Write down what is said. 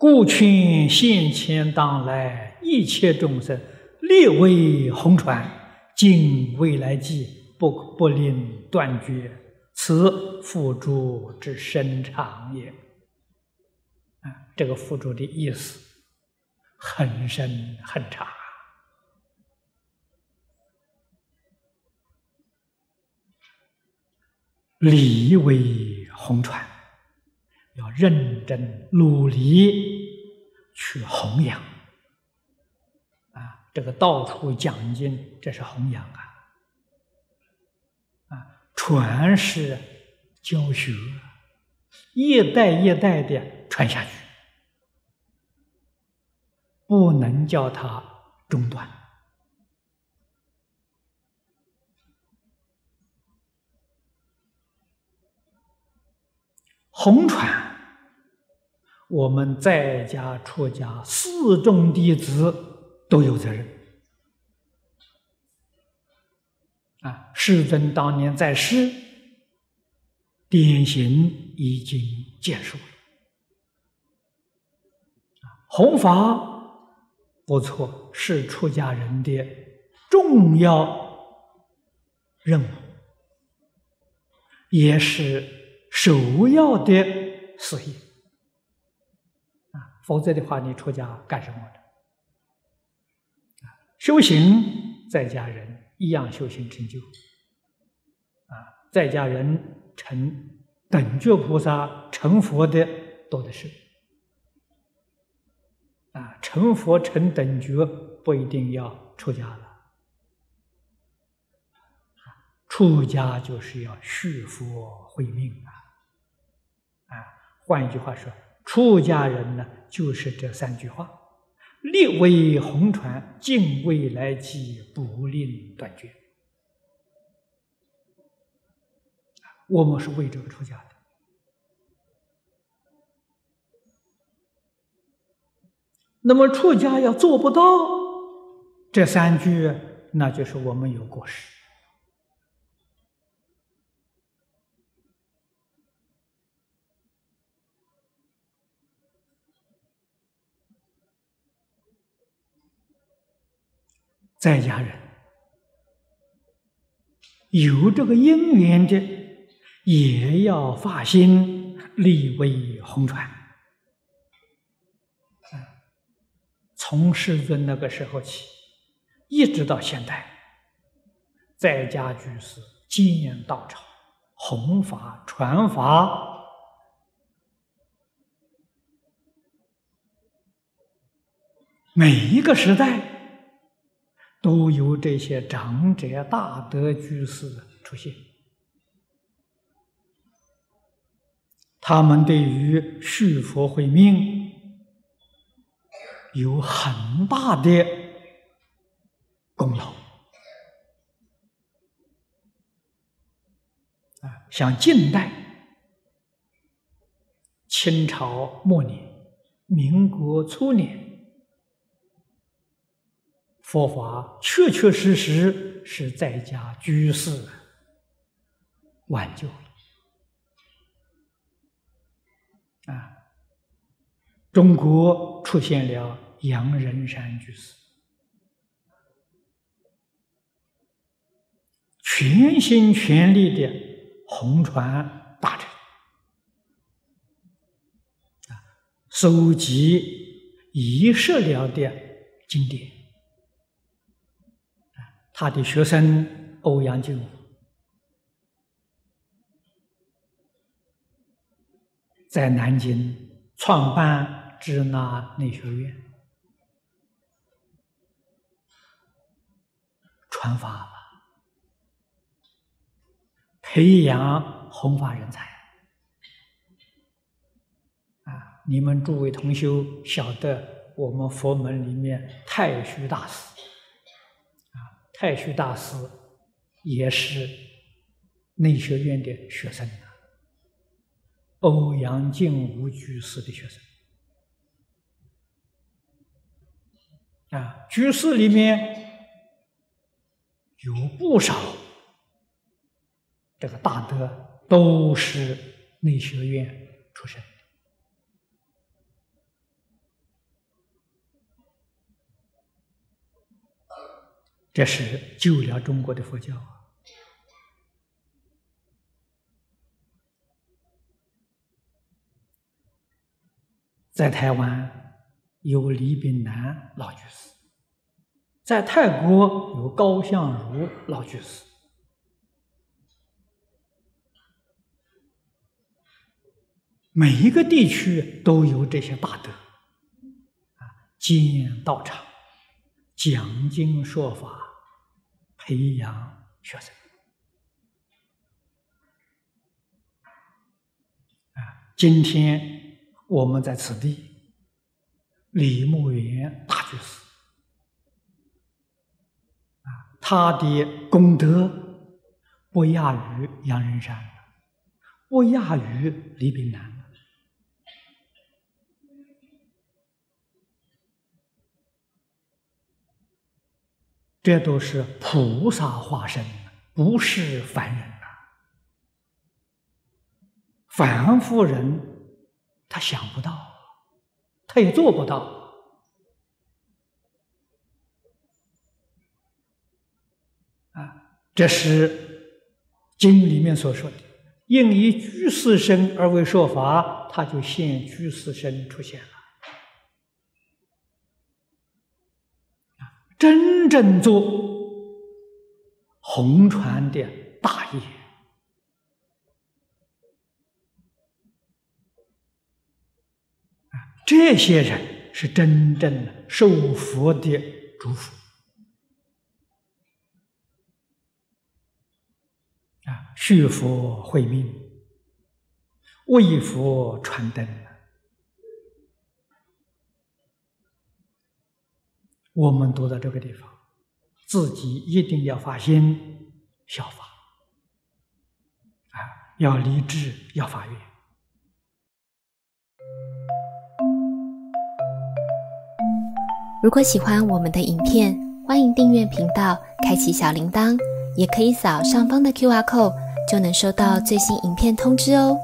故劝现前当来一切众生，列为红传，尽未来际，不不令断绝。此付诸之深长也。啊，这个付诸的意思很深很长。理为红传，认真努力去弘扬。啊，这个到处讲经，这是弘扬啊。啊，传是教学，一代一代的传下去，不能叫它中断。红传，我们在家出家四众弟子都有责任。啊，世尊当年在世，典型已经结束了。弘法不错，是出家人的重要任务，也是。首要的事业，否则的话，你出家干什么的？修行在家人一样修行成就啊，在家人成等觉菩萨、成佛的多的是啊，成佛成等觉不一定要出家了。出家就是要续佛慧命啊！啊，换一句话说，出家人呢，就是这三句话：立为红传，敬未来际，不令断绝。我们是为这个出家的。那么出家要做不到这三句，那就是我们有过失。在家人有这个因缘的，也要发心立为红传。从世尊那个时候起，一直到现在，在家居士建道场、弘法、传法，每一个时代。都有这些长者大德居士出现，他们对于续佛慧命有很大的功劳。啊，像近代清朝末年、民国初年。佛法确确实实是在家居士挽救了啊！中国出现了杨仁山居士，全心全力的弘传大乘啊，收集遗失了的经典。他的学生欧阳靖在南京创办支那内学院，传法，培养弘法人才。啊，你们诸位同修晓得，我们佛门里面太虚大师。太虚大师也是内学院的学生欧阳靖无居士的学生。啊，居士里面有不少这个大德都是内学院出身这是救了中国的佛教啊！在台湾有李炳南老居士，在泰国有高相如老居士，每一个地区都有这些大德啊，建道场。讲经说法，培养学生啊！今天我们在此地，李牧原大居士啊，他的功德不亚于杨仁山，不亚于李炳南。这都是菩萨化身，不是凡人呐。凡夫人他想不到，他也做不到。啊，这是经里面所说的：“应以居士身而为说法”，他就现居士身出现了。真正做红传的大业啊！这些人是真正的受佛的祝福啊！续佛慧命，为佛传灯。我们读到这个地方，自己一定要发心效法，啊，要立志，要发愿。如果喜欢我们的影片，欢迎订阅频道，开启小铃铛，也可以扫上方的 Q R code，就能收到最新影片通知哦。